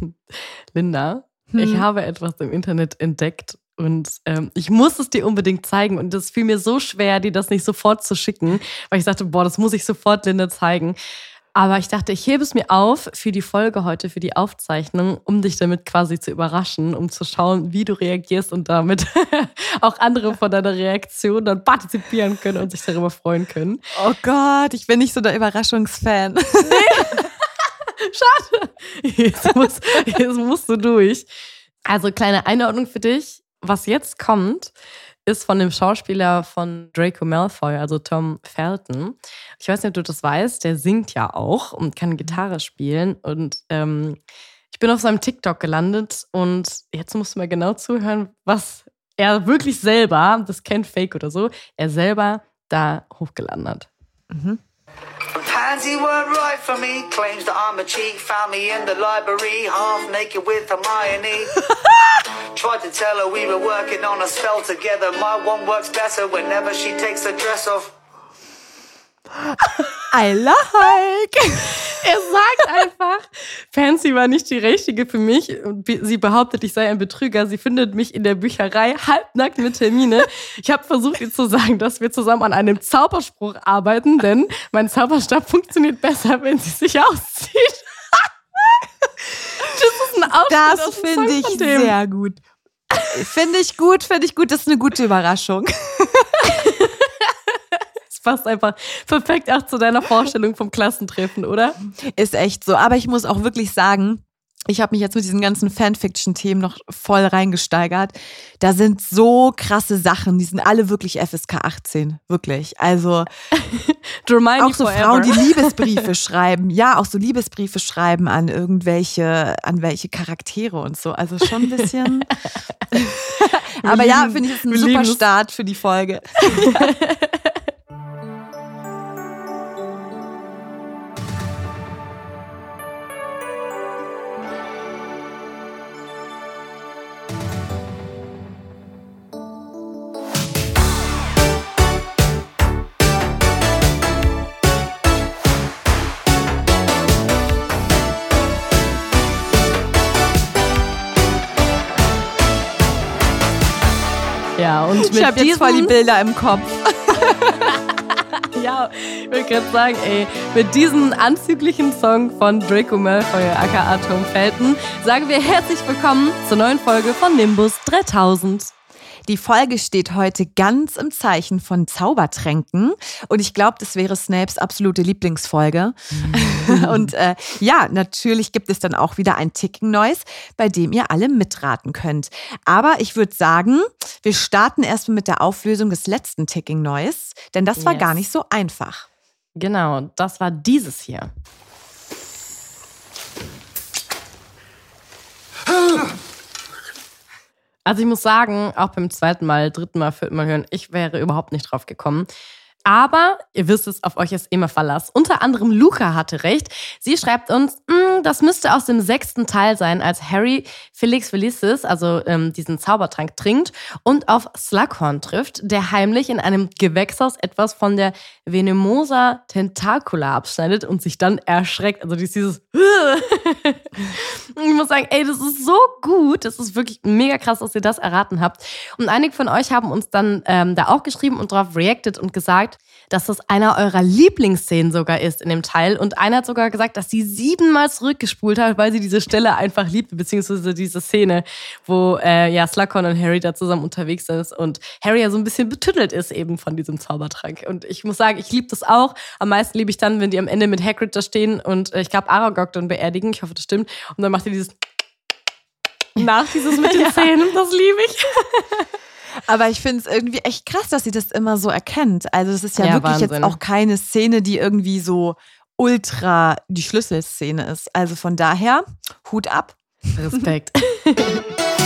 Linda, ich habe etwas im Internet entdeckt und ähm, ich muss es dir unbedingt zeigen. Und es fiel mir so schwer, dir das nicht sofort zu schicken, weil ich dachte, boah, das muss ich sofort Linda zeigen. Aber ich dachte, ich hebe es mir auf für die Folge heute, für die Aufzeichnung, um dich damit quasi zu überraschen, um zu schauen, wie du reagierst und damit auch andere von deiner Reaktion dann partizipieren können und sich darüber freuen können. Oh Gott, ich bin nicht so der Überraschungsfan. Schade. Jetzt, muss, jetzt musst du durch. Also kleine Einordnung für dich. Was jetzt kommt, ist von dem Schauspieler von Draco Malfoy, also Tom Felton. Ich weiß nicht, ob du das weißt, der singt ja auch und kann Gitarre spielen. Und ähm, ich bin auf seinem TikTok gelandet und jetzt musst du mal genau zuhören, was er wirklich selber, das kennt Fake oder so, er selber da hochgeladen hat. Pansy weren't right for me. Claims that I'm a cheat. Found me in the library, half naked with Hermione. Tried to tell her we were working on a spell together. My one works better whenever she takes her dress off. I like. Er sagt einfach, Fancy war nicht die richtige für mich. Sie behauptet, ich sei ein Betrüger. Sie findet mich in der Bücherei halbnackt mit Termine. Ich habe versucht, ihr zu sagen, dass wir zusammen an einem Zauberspruch arbeiten, denn mein Zauberstab funktioniert besser, wenn sie sich auszieht. Das ist ein Ausschnitt aus Das finde ich sehr gut. Finde ich gut, finde ich gut. Das ist eine gute Überraschung. Das passt einfach perfekt auch zu deiner Vorstellung vom Klassentreffen, oder? Ist echt so. Aber ich muss auch wirklich sagen, ich habe mich jetzt mit diesen ganzen Fanfiction-Themen noch voll reingesteigert. Da sind so krasse Sachen, die sind alle wirklich FSK 18. Wirklich. Also auch so forever. Frauen, die Liebesbriefe schreiben. Ja, auch so Liebesbriefe schreiben an irgendwelche, an welche Charaktere und so. Also schon ein bisschen. Aber ja, finde ich, ist ein super. Start für die Folge. Und mit Ich habe jetzt voll die Bilder im Kopf. Ja, ich will gerade sagen, ey, mit diesem anzüglichen Song von Draco Malfoy, aka Tom Felton, sagen wir herzlich willkommen zur neuen Folge von Nimbus 3000. Die Folge steht heute ganz im Zeichen von Zaubertränken und ich glaube, das wäre Snapes absolute Lieblingsfolge. und äh, ja, natürlich gibt es dann auch wieder ein Ticking Noise, bei dem ihr alle mitraten könnt. Aber ich würde sagen, wir starten erstmal mit der Auflösung des letzten Ticking Noise, denn das war Yes. gar nicht so einfach. Genau, das war dieses hier. Also ich muss sagen, auch beim zweiten Mal, dritten Mal, vierten Mal hören, ich wäre überhaupt nicht drauf gekommen. Aber ihr wisst es, auf euch ist immer Verlass. Unter anderem Luca hatte recht. Sie schreibt uns, "Mm, das müsste aus dem sechsten Teil sein, als Harry Felix Felicis, also ähm, diesen Zaubertrank, trinkt und auf Slughorn trifft, der heimlich in einem Gewächshaus etwas von der Venemosa Tentacula abschneidet und sich dann erschreckt. Also dieses ich muss sagen, ey, das ist so gut. Das ist wirklich mega krass, dass ihr das erraten habt. Und einige von euch haben uns dann ähm, da auch geschrieben und darauf reacted und gesagt, dass das einer eurer Lieblingsszenen sogar ist in dem Teil. Und einer hat sogar gesagt, dass sie siebenmal zurückgespult hat, weil sie diese Stelle einfach liebt, beziehungsweise diese Szene, wo äh, ja Slughorn und Harry da zusammen unterwegs sind und Harry ja so ein bisschen betüttelt ist eben von diesem Zaubertrank. Und ich muss sagen, ich liebe das auch. Am meisten liebe ich dann, wenn die am Ende mit Hagrid da stehen und äh, ich glaube Aragog dann beerdigen. Ich hoffe, das stimmt. Und dann macht ihr dieses nach dieses mit den Zähnen. Das liebe ich. Aber ich finde es irgendwie echt krass, dass sie das immer so erkennt. Also es ist ja, Ja, wirklich Wahnsinn. jetzt auch keine Szene, die irgendwie so ultra die Schlüsselszene ist. Also von daher, Hut ab. Respekt.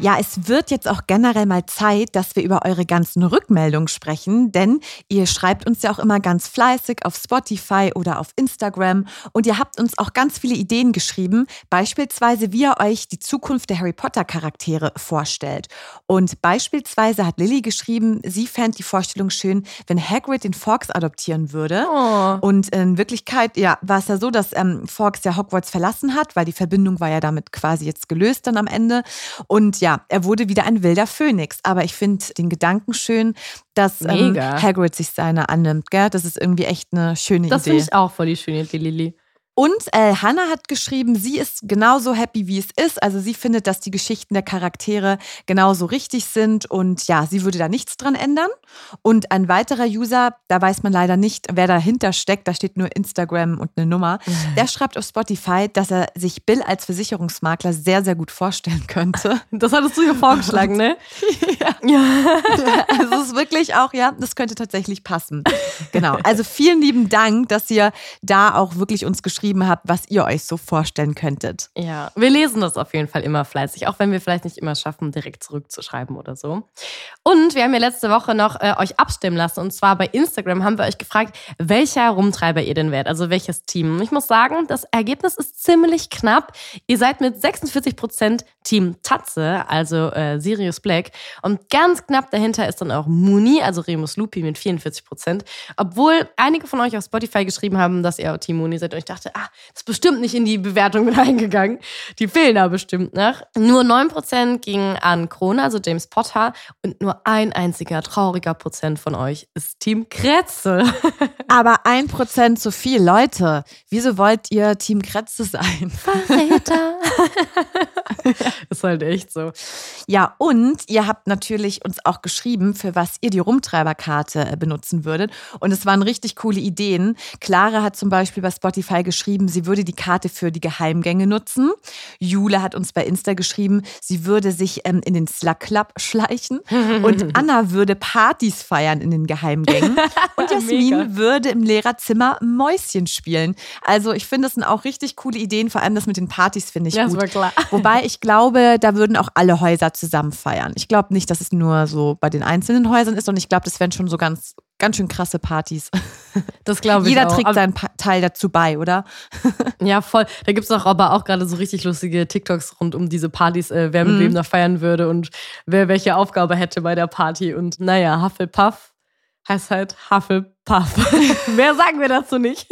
Ja, es wird jetzt auch generell mal Zeit, dass wir über eure ganzen Rückmeldungen sprechen, denn ihr schreibt uns ja auch immer ganz fleißig auf Spotify oder auf Instagram und ihr habt uns auch ganz viele Ideen geschrieben, beispielsweise wie ihr euch die Zukunft der Harry Potter Charaktere vorstellt. Und beispielsweise hat Lilly geschrieben, sie fände die Vorstellung schön, wenn Hagrid den Fawkes adoptieren würde. Oh. Und in Wirklichkeit, ja, war es ja so, dass ähm, Fawkes ja Hogwarts verlassen hat, weil die Verbindung war ja damit quasi jetzt gelöst dann am Ende. Und ja, er wurde wieder ein wilder Phönix. Aber ich finde den Gedanken schön, dass ähm. Hagrid sich seiner annimmt. Gell? Das ist irgendwie echt eine schöne Das Idee. finde ich auch voll die schöne Idee, Lilly. Und äh, Hannah hat geschrieben, sie ist genauso happy, wie es ist. Also sie findet, dass die Geschichten der Charaktere genauso richtig sind und ja, sie würde da nichts dran ändern. Und ein weiterer User, da weiß man leider nicht, wer dahinter steckt, da steht nur Instagram und eine Nummer, der schreibt auf Spotify, dass er sich Bill als Versicherungsmakler sehr, sehr gut vorstellen könnte. Das hattest du ja vorgeschlagen, ne? Also es ist wirklich auch, ja, das könnte tatsächlich passen. Genau. Also vielen lieben Dank, dass ihr da auch wirklich uns geschrieben habt, was ihr euch so vorstellen könntet. Ja, wir lesen das auf jeden Fall immer fleißig, auch wenn wir vielleicht nicht immer schaffen, direkt zurückzuschreiben oder so. Und wir haben ja letzte Woche noch äh, euch abstimmen lassen. Und zwar bei Instagram haben wir euch gefragt, welcher Rumtreiber ihr denn wärt, also welches Team. Und ich muss sagen, das Ergebnis ist ziemlich knapp. Ihr seid mit 46% Team Tatze, also äh, Sirius Black. Und ganz knapp dahinter ist dann auch Muni, also Remus Lupi mit 44%. Obwohl einige von euch auf Spotify geschrieben haben, dass ihr Team Muni seid. Und ich dachte, ah, das ist bestimmt nicht in die Bewertung mit eingegangen. Die fehlen da bestimmt noch. Nur 9% gingen an Krone, also James Potter. Und nur ein einziger trauriger Prozent von euch ist Team Kretze. Aber ein Prozent zu viel, Leute. Wieso wollt ihr Team Kretze sein? Verräter. ist halt echt so. Ja, und ihr habt natürlich uns auch geschrieben, für was ihr die Rumtreiberkarte äh, benutzen würdet. Und es waren richtig coole Ideen. Clara hat zum Beispiel bei Spotify geschrieben, sie würde die Karte für die Geheimgänge nutzen. Jule hat uns bei Insta geschrieben, sie würde sich ähm, in den Slug Club schleichen. Und Anna würde Partys feiern in den Geheimgängen. Und Jasmin würde im Lehrerzimmer Mäuschen spielen. Also ich finde, das sind auch richtig coole Ideen. Vor allem das mit den Partys finde ich Ja, ist gut. aber klar. Wobei ich glaube, da würden auch alle Häuser zusammen feiern. Ich glaube nicht, dass es nur so bei den einzelnen Häusern ist, und ich glaube, das wären schon so ganz, ganz schön krasse Partys. Das glaube ich Jeder auch. trägt Aber- seinen Pa- Teil dazu bei, oder? Ja, voll. Da gibt es auch aber auch gerade so richtig lustige TikToks rund um diese Partys, äh, wer mit wem da feiern würde und wer welche Aufgabe hätte bei der Party. Und naja, Hufflepuff heißt halt Hufflepuff. Mehr sagen wir dazu nicht.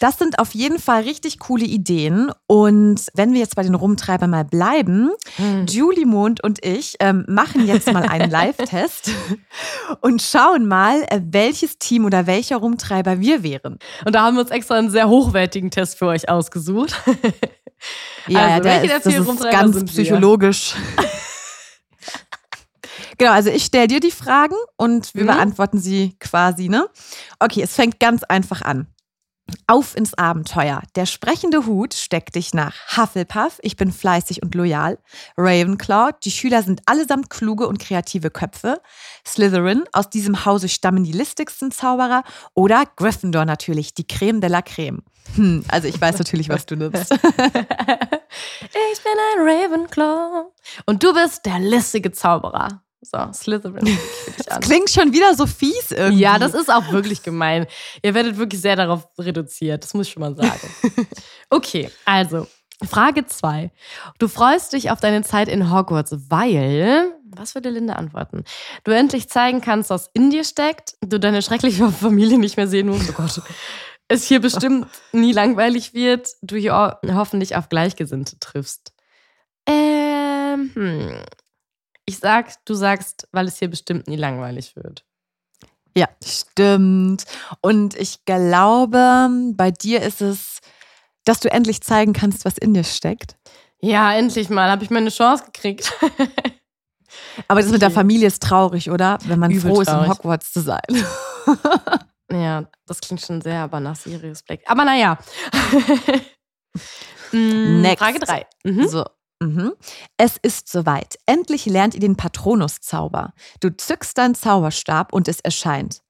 Das sind auf jeden Fall richtig coole Ideen. Und wenn wir jetzt bei den Rumtreibern mal bleiben, Julie Mond und ich ähm, machen jetzt mal einen Live-Test und schauen mal, äh, welches Team oder welcher Rumtreiber wir wären. Und da haben wir uns extra einen sehr hochwertigen Test für euch ausgesucht. Ja, Also, der ist, der das ist ganz psychologisch. genau, also ich stelle dir die Fragen und wir Mhm. beantworten sie quasi, ne? Okay, es fängt ganz einfach an. Auf ins Abenteuer. Der sprechende Hut steckt dich nach. Hufflepuff, ich bin fleißig und loyal. Ravenclaw, die Schüler sind allesamt kluge und kreative Köpfe. Slytherin, aus diesem Hause stammen die listigsten Zauberer. Oder Gryffindor natürlich, die Creme de la Creme. Hm, also ich weiß natürlich, was du nimmst. Ich bin ein Ravenclaw. Und du bist der listige Zauberer. So, Slytherin. an. Klingt schon wieder so fies irgendwie. Ja, das ist auch wirklich gemein. Ihr werdet wirklich sehr darauf reduziert, das muss ich schon mal sagen. Okay, also Frage 2. Du freust dich auf deine Zeit in Hogwarts, weil, was würde Linda antworten? Du endlich zeigen kannst, was in dir steckt, du deine schreckliche Familie nicht mehr sehen musst, oh Gott. Es hier bestimmt nie langweilig wird, du hier ho- hoffentlich auf Gleichgesinnte triffst. Äh, hm. Ich sag, du sagst, weil es hier bestimmt nie langweilig wird. Ja, stimmt. Und ich glaube, bei dir ist es, dass du endlich zeigen kannst, was in dir steckt. Ja, endlich mal habe ich meine Chance gekriegt. Aber das mit der Familie ist traurig, oder? Wenn man Übel froh ist, in traurig. Hogwarts zu sein. ja, das klingt schon sehr, aber nach Sirius Black. Aber naja. Mm, Next. Frage 3. Mhm. So. Mhm. Es ist soweit. Endlich lernt ihr den Patronus-Zauber. Du zückst deinen Zauberstab und es erscheint.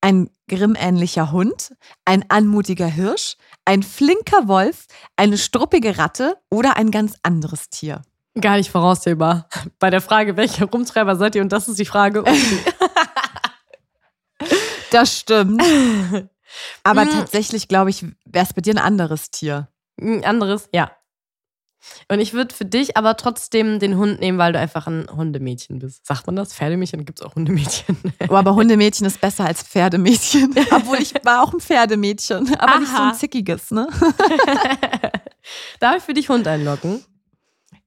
Ein grimmähnlicher Hund, ein anmutiger Hirsch, ein flinker Wolf, eine struppige Ratte oder ein ganz anderes Tier. Gar nicht voraussehbar. Bei der Frage, welcher Rumtreiber seid ihr? Und das ist die Frage. Okay. Das stimmt. Aber Mm. tatsächlich, glaube ich, wäre es bei dir ein anderes Tier. Ein anderes, ja. Und ich würde für dich aber trotzdem den Hund nehmen, weil du einfach ein Hundemädchen bist. Sagt man das? Pferdemädchen? Gibt es auch Hundemädchen? Oh, aber Hundemädchen ist besser als Pferdemädchen. Obwohl ich war auch ein Pferdemädchen. Aber nicht so Aha. ein zickiges, ne? Darf ich für dich Hund einloggen?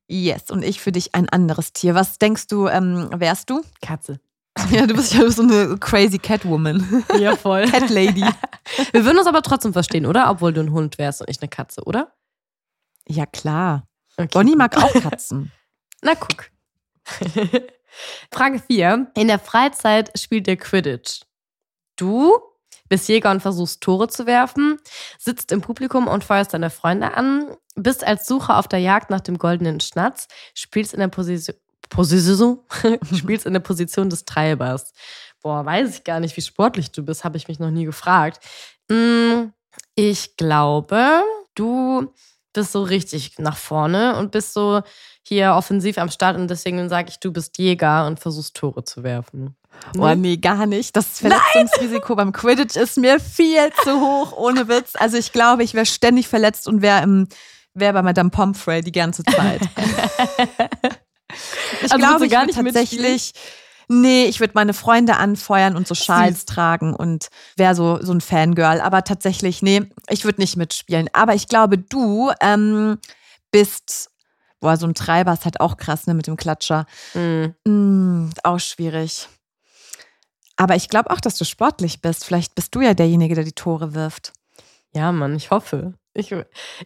Yes, und ich für dich ein anderes Tier. Was denkst du, ähm, wärst du? Katze. Ja, du bist ja so eine crazy Catwoman. Ja, voll. Cat Lady. Wir würden uns aber trotzdem verstehen, oder? Obwohl du ein Hund wärst und ich eine Katze, oder? Ja, klar. Okay, Bonnie mag auch Katzen. Na, guck. Frage 4. In der Freizeit spielt der Quidditch. Du bist Jäger und versuchst Tore zu werfen, sitzt im Publikum und feuerst deine Freunde an, bist als Sucher auf der Jagd nach dem goldenen Schnatz, spielst in der Position, Position spielst in der Position des Treibers. Boah, weiß ich gar nicht, wie sportlich du bist, habe ich mich noch nie gefragt. Mm, Ich glaube, du bist so richtig nach vorne und bist so hier offensiv am Start und deswegen sage ich, du bist Jäger und versuchst Tore zu werfen. Oh, nee, gar nicht. Das Verletzungsrisiko beim Quidditch ist mir viel zu hoch, ohne Witz. Also ich glaube, ich wäre ständig verletzt und wäre im wäre bei Madame Pomfrey die ganze Zeit. ich Also glaube, ich gar nicht tatsächlich. Nee, ich würde meine Freunde anfeuern und so Schals tragen und wäre so, so ein Fangirl. Aber tatsächlich, nee, ich würde nicht mitspielen. Aber ich glaube, du ähm, bist, boah, so ein Treiber ist halt auch krass, ne, mit dem Klatscher. Mhm. Mm, auch schwierig. Aber ich glaube auch, dass du sportlich bist. Vielleicht bist du ja derjenige, der die Tore wirft. Ja, Mann, ich hoffe. Ich,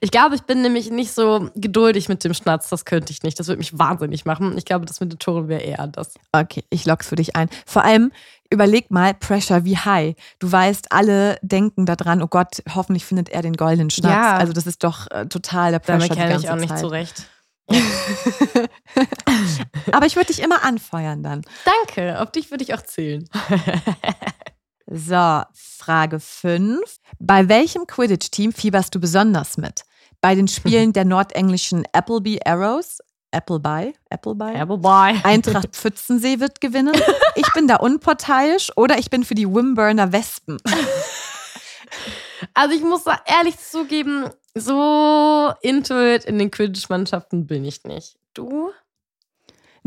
ich glaube, ich bin nämlich nicht so geduldig mit dem Schnatz. Das könnte ich nicht. Das würde mich wahnsinnig machen. Ich glaube, das mit den Toren wäre eher das. Okay, ich lock's für dich ein. Vor allem, überleg mal, Pressure wie high. Du weißt, alle denken daran, oh Gott, hoffentlich findet er den goldenen Schnatz. Ja. Also das ist doch äh, total der Pressure Damit ganze ich auch nicht Zeit. zurecht. Aber ich würde dich immer anfeuern dann. Danke, auf dich würde ich auch zählen. So, Frage 5. Bei welchem Quidditch-Team fieberst du besonders mit? Bei den Spielen der nordenglischen Appleby Arrows? Appleby? Appleby? Appleby. Eintracht Pfützensee wird gewinnen. Ich bin da unparteiisch oder ich bin für die Wimburner Wespen. Also ich muss da ehrlich zugeben, so into it in den Quidditch-Mannschaften bin ich nicht. Du?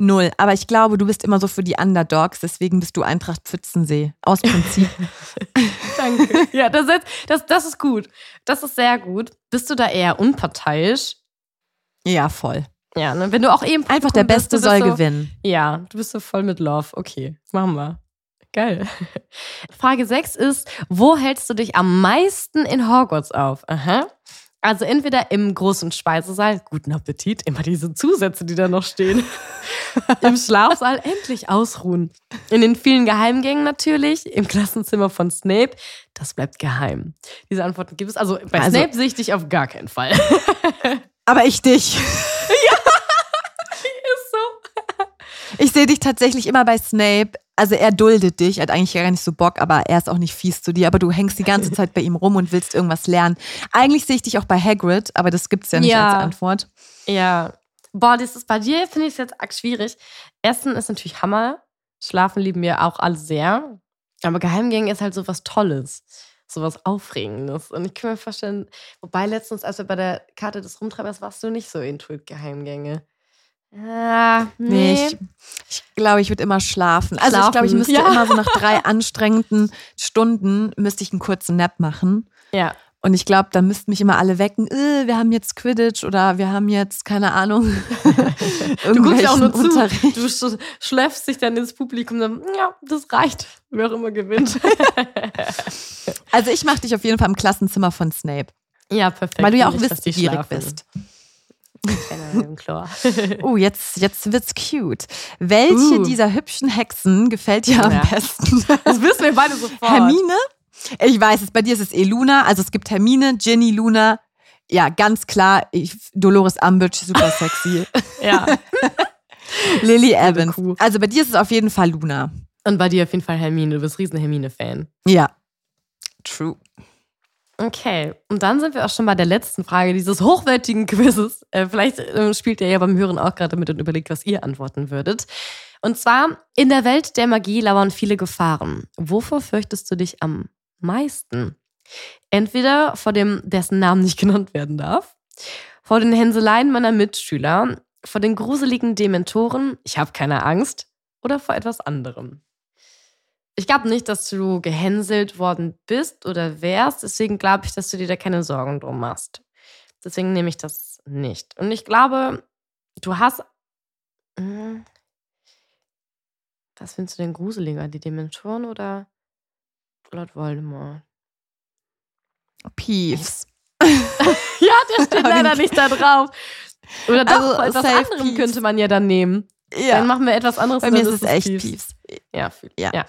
Null. Aber ich glaube, du bist immer so für die Underdogs, deswegen bist du Eintracht Pfützensee. Aus Prinzip. Danke. ja, das, ist- das, das ist gut. Das ist sehr gut. Bist du da eher unparteiisch? ja, voll. Ja, ne? wenn du auch eben Einfach der Beste bist soll so, gewinnen. Ja, du bist so voll mit Love. Okay, machen wir. Geil. Frage 6 ist, wo hältst du dich am meisten in Hogwarts auf? Aha. Also entweder im großen Speisesaal, guten Appetit, immer diese Zusätze, die da noch stehen. Im Schlafsaal endlich ausruhen. In den vielen Geheimgängen natürlich, im Klassenzimmer von Snape, das bleibt geheim. Diese Antworten gibt es. Also bei Also- Snape sehe ich dich auf gar keinen Fall. Aber ich dich. Ich sehe dich tatsächlich immer bei Snape. Also er duldet dich, er hat eigentlich gar nicht so Bock, aber er ist auch nicht fies zu dir. Aber du hängst die ganze Zeit bei ihm rum und willst irgendwas lernen. Eigentlich sehe ich dich auch bei Hagrid, aber das gibt's ja nicht Ja. als Antwort. Ja. Boah, das ist bei dir, finde ich es jetzt arg schwierig. Essen ist natürlich Hammer. Schlafen lieben wir auch alle sehr. Aber Geheimgänge ist halt so was Tolles. So was Aufregendes. Und ich kann mir vorstellen, wobei letztens, als wir bei der Karte des Rumtreibers warst du nicht so intuit Geheimgänge. Ah, Nee, nee. ich, ich glaube, ich würde immer schlafen. Also ich Schlafen, glaube, ich müsste ja. immer so nach drei anstrengenden Stunden müsste ich einen kurzen Nap machen. ja. Und ich glaube, da müssten mich immer alle wecken, äh, wir haben jetzt Quidditch oder wir haben jetzt, keine Ahnung, Du guckst ja auch nur zu. Unterricht. Du sch schläfst dich dann ins Publikum. Dann, ja, das reicht. Wer auch immer gewinnt. Also ich mache dich auf jeden Fall im Klassenzimmer von Snape. ja, perfekt. weil du ja auch Nicht, wissbegierig bist. Chlor. Oh, jetzt, jetzt wird's cute. Welche Uh. dieser hübschen Hexen gefällt dir am Ja. besten? Das wissen wir beide sofort. Hermine? Ich weiß es, bei dir ist es eh Luna. Also es gibt Hermine, Ginny, Luna. Ja, ganz klar, ich, Dolores Umbridge, super sexy. Ja. Lily Evans. Also bei dir ist es auf jeden Fall Luna. Und bei dir auf jeden Fall Hermine. Du bist riesen Hermine-Fan. Ja. True. Okay, und dann sind wir auch schon bei der letzten Frage dieses hochwertigen Quizzes. Äh, vielleicht äh, spielt ihr ja beim Hören auch gerade mit und überlegt, was ihr antworten würdet. Und zwar, in der Welt der Magie lauern viele Gefahren. Wovor fürchtest du dich am meisten? Entweder vor dem, dessen Namen nicht genannt werden darf, vor den Hänseleien meiner Mitschüler, vor den gruseligen Dementoren, ich habe keine Angst, oder vor etwas anderem. Ich glaube nicht, dass du gehänselt worden bist oder wärst. Deswegen glaube ich, dass du dir da keine Sorgen drum machst. Deswegen nehme ich das nicht. Und ich glaube, du hast. Hm, Was findest du denn gruseliger? Die Dementoren oder Lord Voldemort? Peeves. Ja, der steht leider nicht da drauf. Oder doch, Also, safe anderem Peeves. könnte man ja dann nehmen. Dann machen wir etwas anderes. Bei mir ist es echt Peeves. Peeves. Ja, Ja. ja.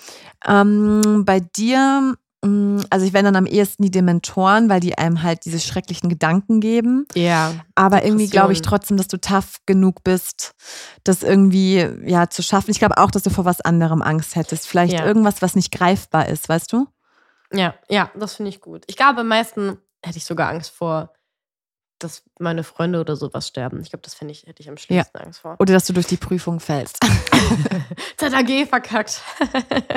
Ähm, bei dir, mh, also ich wäre dann am ehesten die Dementoren, weil die einem halt diese schrecklichen Gedanken geben. Ja. Aber irgendwie glaube ich trotzdem, dass du tough genug bist, das irgendwie ja zu schaffen. Ich glaube auch, dass du vor was anderem Angst hättest. Vielleicht Ja. irgendwas, was nicht greifbar ist, weißt du? Ja, ja, das finde ich gut. Ich glaube, am meisten hätte ich sogar Angst vor, dass meine Freunde oder sowas sterben. Ich glaube, das finde ich, hätte ich am schlimmsten Angst vor. Oder dass du durch die Prüfung fällst. ZAG verkackt.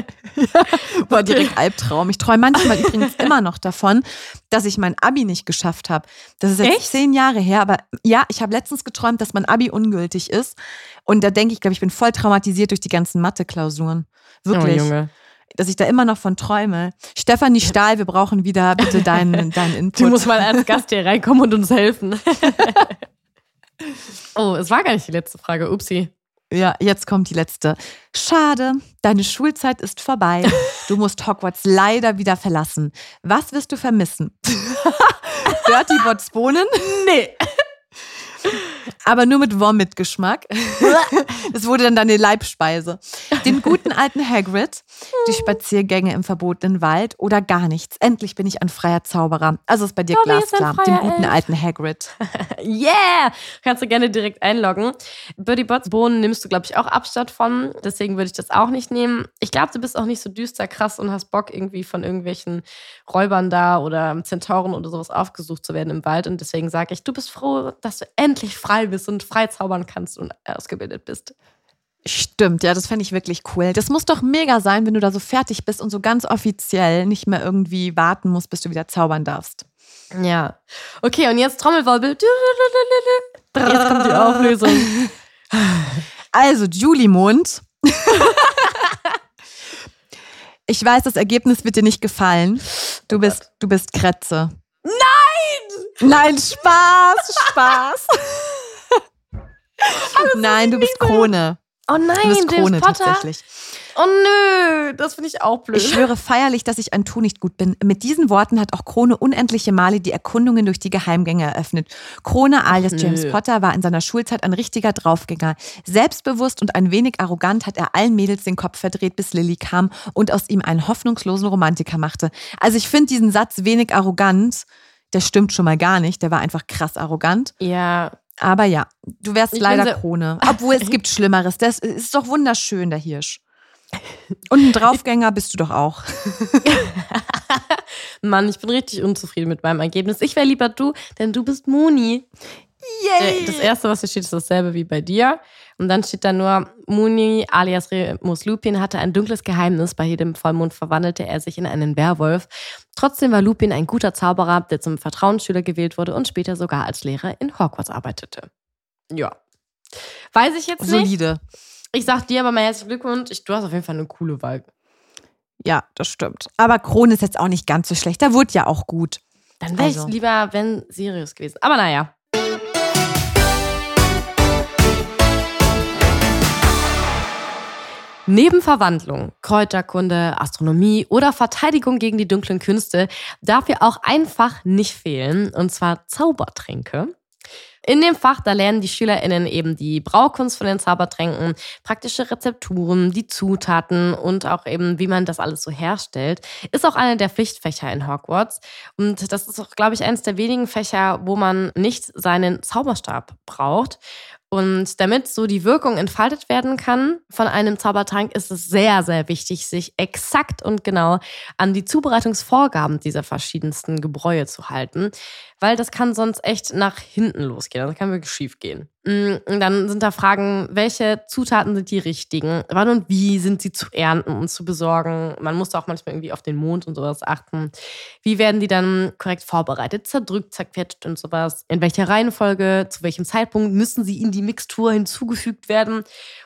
Boah, direkt Albtraum. Ich träume manchmal übrigens immer noch davon, dass ich mein Abi nicht geschafft habe. Das ist jetzt Echt? zehn Jahre her, aber ja, ich habe letztens geträumt, dass mein Abi ungültig ist. Und da denke ich, glaube ich, bin voll traumatisiert durch die ganzen Mathe-Klausuren. Wirklich. Oh, Junge. Dass ich da immer noch von träume. Stefanie Stahl, wir brauchen wieder bitte deinen, deinen Input. Du musst mal als Gast hier reinkommen und uns helfen. oh, es war gar nicht die letzte Frage. Upsi. Ja, jetzt kommt die letzte. Schade, deine Schulzeit ist vorbei. Du musst Hogwarts leider wieder verlassen. Was wirst du vermissen? Bertie Botts Bohnen? Nee. Aber nur mit Vomit-Geschmack. Das wurde dann deine Leibspeise. Den guten alten Hagrid, die Spaziergänge im verbotenen Wald oder gar nichts. Endlich bin ich ein freier Zauberer. Also ist bei dir ein glasklar. Den guten Elf. alten Hagrid. Yeah! Kannst du gerne direkt einloggen. Birdie Bots Bohnen nimmst du, glaube ich, auch Abstand von. Deswegen würde ich das auch nicht nehmen. Ich glaube, du bist auch nicht so düster krass und hast Bock, irgendwie von irgendwelchen Räubern da oder Zentauren oder sowas aufgesucht zu werden im Wald. Und deswegen sage ich, du bist froh, dass du endlich frei bist und frei zaubern kannst und ausgebildet bist. Stimmt, ja, das fände ich wirklich cool. Das muss doch mega sein, wenn du da so fertig bist und so ganz offiziell nicht mehr irgendwie warten musst, bis du wieder zaubern darfst. Ja. Okay, und jetzt Trommelwirbel. Jetzt kommt die Auflösung. Also, Julie Mond. ich weiß, das Ergebnis wird dir nicht gefallen. Du bist, du bist Kretze. Nein! Nein, Spaß, Spaß. Nein, du bist Krone. Oh nein, Du bist James Krone Potter. tatsächlich. Oh nö, das finde ich auch blöd. Ich schwöre feierlich, dass ich an Tu nicht gut bin. Mit diesen Worten hat auch Krone unendliche Male die Erkundungen durch die Geheimgänge eröffnet. Krone alias James nö. Potter war in seiner Schulzeit ein richtiger Draufgänger. Selbstbewusst und ein wenig arrogant hat er allen Mädels den Kopf verdreht, bis Lily kam und aus ihm einen hoffnungslosen Romantiker machte. Also ich finde diesen Satz wenig arrogant. Der stimmt schon mal gar nicht. Der war einfach krass arrogant. ja, Aber ja, du wärst Ich leider Krone. Obwohl es gibt Schlimmeres. Das ist doch wunderschön, der Hirsch. Und ein Draufgänger bist du doch auch. Mann, ich bin richtig unzufrieden mit meinem Ergebnis. Ich wäre lieber du, denn du bist Muni. Der- Das erste, was hier steht, ist dasselbe wie bei dir. Und dann steht da nur, Muni alias Remus Lupin hatte ein dunkles Geheimnis. Bei jedem Vollmond verwandelte er sich in einen Werwolf. Trotzdem war Lupin ein guter Zauberer, der zum Vertrauensschüler gewählt wurde und später sogar als Lehrer in Hogwarts arbeitete. Ja. Weiß ich jetzt nicht. Solide. Ich sag dir aber mal herzlichen Glückwunsch. Ich, du hast auf jeden Fall eine coole Wahl. Ja, das stimmt. Aber Krone ist jetzt auch nicht ganz so schlecht. Da wurde ja auch gut. Dann wäre Also. ich lieber, wenn Sirius gewesen. Aber naja. Neben Verwandlung, Kräuterkunde, Astronomie oder Verteidigung gegen die dunklen Künste darf hier auch ein Fach nicht fehlen, und zwar Zaubertränke. In dem Fach, da lernen die SchülerInnen eben die Braukunst von den Zaubertränken, praktische Rezepturen, die Zutaten und auch eben, wie man das alles so herstellt. Ist auch eine der Pflichtfächer in Hogwarts. Und das ist auch, glaube ich, eines der wenigen Fächer, wo man nicht seinen Zauberstab braucht. Und damit so die Wirkung entfaltet werden kann von einem Zaubertrank, ist es sehr, sehr wichtig, sich exakt und genau an die Zubereitungsvorgaben dieser verschiedensten Gebräue zu halten, weil das kann sonst echt nach hinten losgehen. Das kann wirklich schief gehen. Mm, Und dann sind da Fragen, welche Zutaten sind die richtigen? Wann und wie sind sie zu ernten und zu besorgen? Man muss da auch manchmal irgendwie auf den Mond und sowas achten. Wie werden die dann korrekt vorbereitet, zerdrückt, zerquetscht und sowas? In welcher Reihenfolge, zu welchem Zeitpunkt müssen sie in die Mixtur hinzugefügt werden?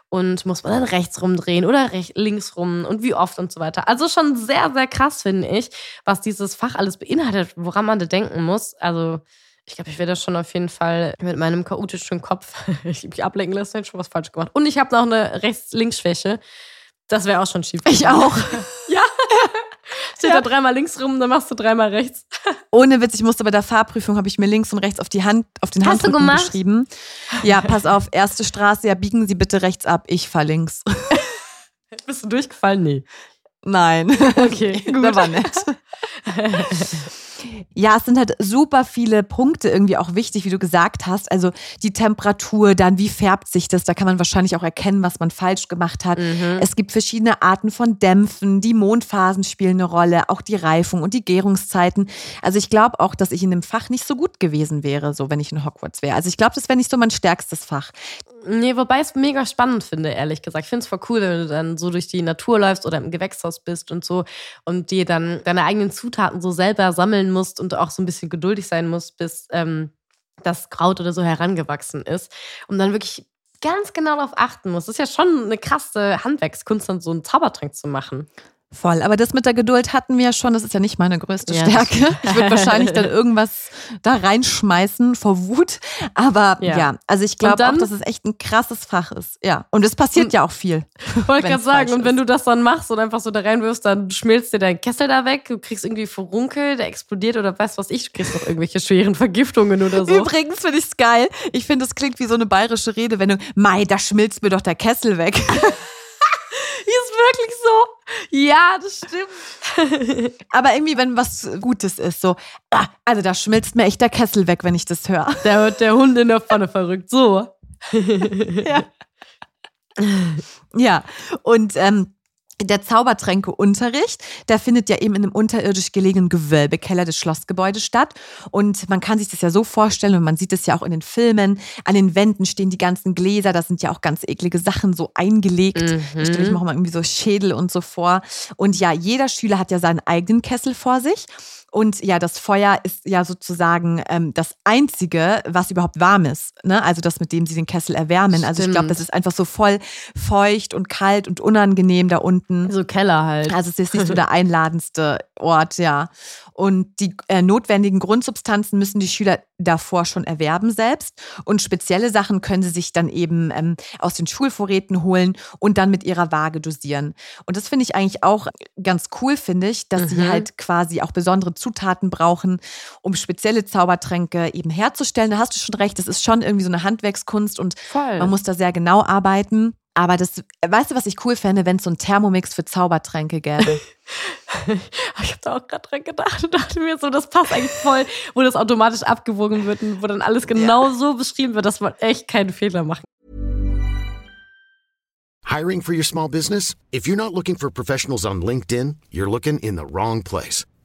Und muss man dann rechts rumdrehen oder rech links rum und wie oft und so weiter. Also schon sehr, sehr krass, finde ich, was dieses Fach alles beinhaltet, woran man da denken muss. Also ich glaube, ich werde das schon auf jeden Fall mit meinem chaotischen Kopf ich mich ablenken lassen, schon was falsch gemacht. Und ich habe noch eine Rechts-Links-Schwäche. Das wäre auch schon schief. Ich auch. Ja. Steht da dreimal links rum, dann machst du dreimal rechts. Ohne Witz, ich musste bei der Fahrprüfung, habe ich mir links und rechts auf die Hand, auf den Hast du Handrücken gemacht? geschrieben. Ja, pass auf, erste Straße, ja, biegen Sie bitte rechts ab, ich fahr links. Bist du durchgefallen? Nee. Nein. Okay, gut. Der war nett. Ja, es sind halt super viele Punkte irgendwie auch wichtig, wie du gesagt hast. Also die Temperatur, dann wie färbt sich das? Da kann man wahrscheinlich auch erkennen, was man falsch gemacht hat. Es gibt verschiedene Arten von Dämpfen. Die Mondphasen spielen eine Rolle, auch die Reifung und die Gärungszeiten. Also ich glaube auch, dass ich in dem Fach nicht so gut gewesen wäre, so wenn ich in Hogwarts wäre. Also ich glaube, das wäre nicht so mein stärkstes Fach. Nee, wobei ich es mega spannend finde, ehrlich gesagt. Ich finde es voll cool, wenn du dann so durch die Natur läufst oder im Gewächshaus bist und so und dir dann deine eigenen Zutaten so selber sammeln musst und auch so ein bisschen geduldig sein musst, bis ähm, das Kraut oder so herangewachsen ist. Und dann wirklich ganz genau darauf achten musst. Das ist ja schon eine krasse Handwerkskunst, dann so einen Zaubertrank zu machen. Voll. Aber das mit der Geduld hatten wir ja schon. Das ist ja nicht meine größte Ja. Stärke. Ich würde wahrscheinlich dann irgendwas da reinschmeißen vor Wut. Aber ja, Ja. also ich glaube auch, dass es echt ein krasses Fach ist. Ja. Und es passiert ja auch viel. Wollte gerade sagen, und wenn du das dann machst und einfach so da reinwirfst, dann schmilzt dir dein Kessel da weg, du kriegst irgendwie Furunkel, der explodiert oder weißt was ich, du kriegst noch irgendwelche schweren Vergiftungen oder so. Übrigens finde ich es geil. Ich finde, es klingt wie so eine bayerische Redewendung. Mai, da schmilzt mir doch der Kessel weg. Ist wirklich so. Ja, das stimmt. Aber irgendwie, wenn was Gutes ist, so, ah, also da schmilzt mir echt der Kessel weg, wenn ich das höre. Da wird der Hund in der Pfanne verrückt. So. ja. ja, und ähm, der Zaubertränkeunterricht, der findet ja eben in einem unterirdisch gelegenen Gewölbekeller des Schlossgebäudes statt. Und man kann sich das ja so vorstellen, und man sieht es ja auch in den Filmen, an den Wänden stehen die ganzen Gläser, da sind ja auch ganz eklige Sachen so eingelegt. Da stelle ich mir auch mal irgendwie so Schädel und so vor. Und ja, jeder Schüler hat ja seinen eigenen Kessel vor sich. Und ja, das Feuer ist ja sozusagen ähm, das Einzige, was überhaupt warm ist. Ne? Also das, mit dem sie den Kessel erwärmen. Also ich glaube, Stimmt. das ist einfach so voll feucht und kalt und unangenehm da unten. So Keller halt. Also es ist nicht so der einladendste Ort, ja. Und die äh, notwendigen Grundsubstanzen müssen die Schüler davor schon erwerben selbst. Und spezielle Sachen können sie sich dann eben ähm, aus den Schulvorräten holen und dann mit ihrer Waage dosieren. Und das finde ich eigentlich auch ganz cool, finde ich, dass sie halt quasi auch besondere Zutaten brauchen, um spezielle Zaubertränke eben herzustellen. Da hast du schon recht, das ist schon irgendwie so eine Handwerkskunst und Voll. man muss da sehr genau arbeiten. Aber das, weißt du, was ich cool fände, wenn es so ein Thermomix für Zaubertränke gäbe? Ich habe da auch gerade dran gedacht und dachte mir so, das passt eigentlich voll, wo das automatisch abgewogen wird und wo dann alles genau so beschrieben wird, dass man echt keinen Fehler machen Hiring for your small business? If you're not looking for professionals on LinkedIn, you're looking in the wrong place.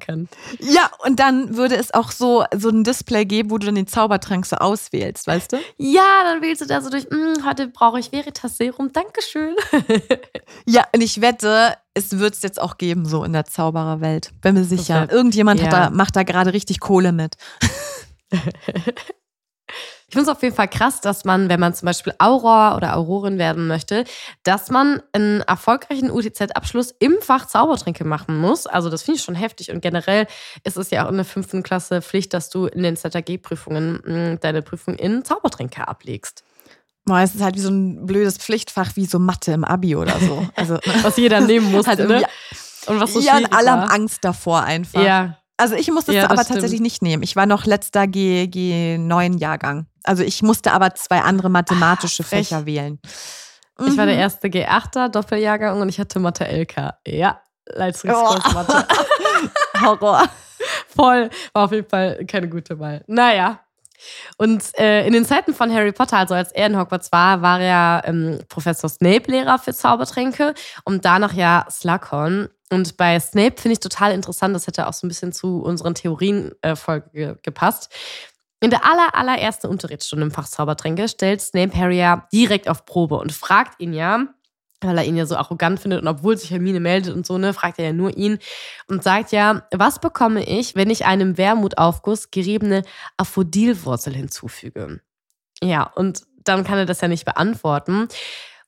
Können. Ja, und dann würde es auch so, so ein Display geben, wo du dann den Zaubertrank so auswählst, weißt du? Ja, dann wählst du da so durch, "Hm, heute brauche ich Veritas Serum, Dankeschön. Ja, und ich wette, es wird es jetzt auch geben, so in der Zaubererwelt. Bin mir sicher. Irgendjemand hat ja. da, macht da gerade richtig Kohle mit. Ich finde es auf jeden Fall krass, dass man, wenn man zum Beispiel Auror oder Aurorin werden möchte, dass man einen erfolgreichen UTZ-Abschluss im Fach Zaubertränke machen muss. Also das finde ich schon heftig. Und generell ist es ja auch in der fünften Klasse Pflicht, dass du in den ZAG-Prüfungen mh, deine Prüfung in Zaubertränke ablegst. Boah, es ist halt wie so ein blödes Pflichtfach, wie so Mathe im Abi oder so. Also, Was jeder nehmen muss. Halt ne? Und was so ja, und alle haben. Angst davor einfach. Ja, Also ich musste es Ja, aber stimmt. tatsächlich nicht nehmen. Ich war noch letzter G, G9 Jahrgang. Also ich musste aber zwei andere mathematische Ah. Fächer wählen. ich war der Mhm. erste G8er, Doppeljahrgang und ich hatte Mathe LK. Ja, Leistungskurs Oh. Mathe. Horror. Voll. War auf jeden Fall keine gute Wahl. Naja. Und äh, in den Zeiten von Harry Potter, also als er in Hogwarts war, war er ähm, Professor Snape Lehrer für Zaubertränke und danach ja Slughorn. Und bei Snape finde ich total interessant, das hätte auch so ein bisschen zu unseren Theorien-Folge äh, Folge gepasst. In der aller, allerersten Unterrichtsstunde im Fach Zaubertränke stellt Snape Harry ja direkt auf Probe und fragt ihn ja, weil er ihn ja so arrogant findet und obwohl sich Hermine meldet und so, ne, fragt er ja nur ihn und sagt ja, was bekomme ich, wenn ich einem Wermutaufguss geriebene Aphrodilwurzel hinzufüge? Ja, und dann kann er das ja nicht beantworten.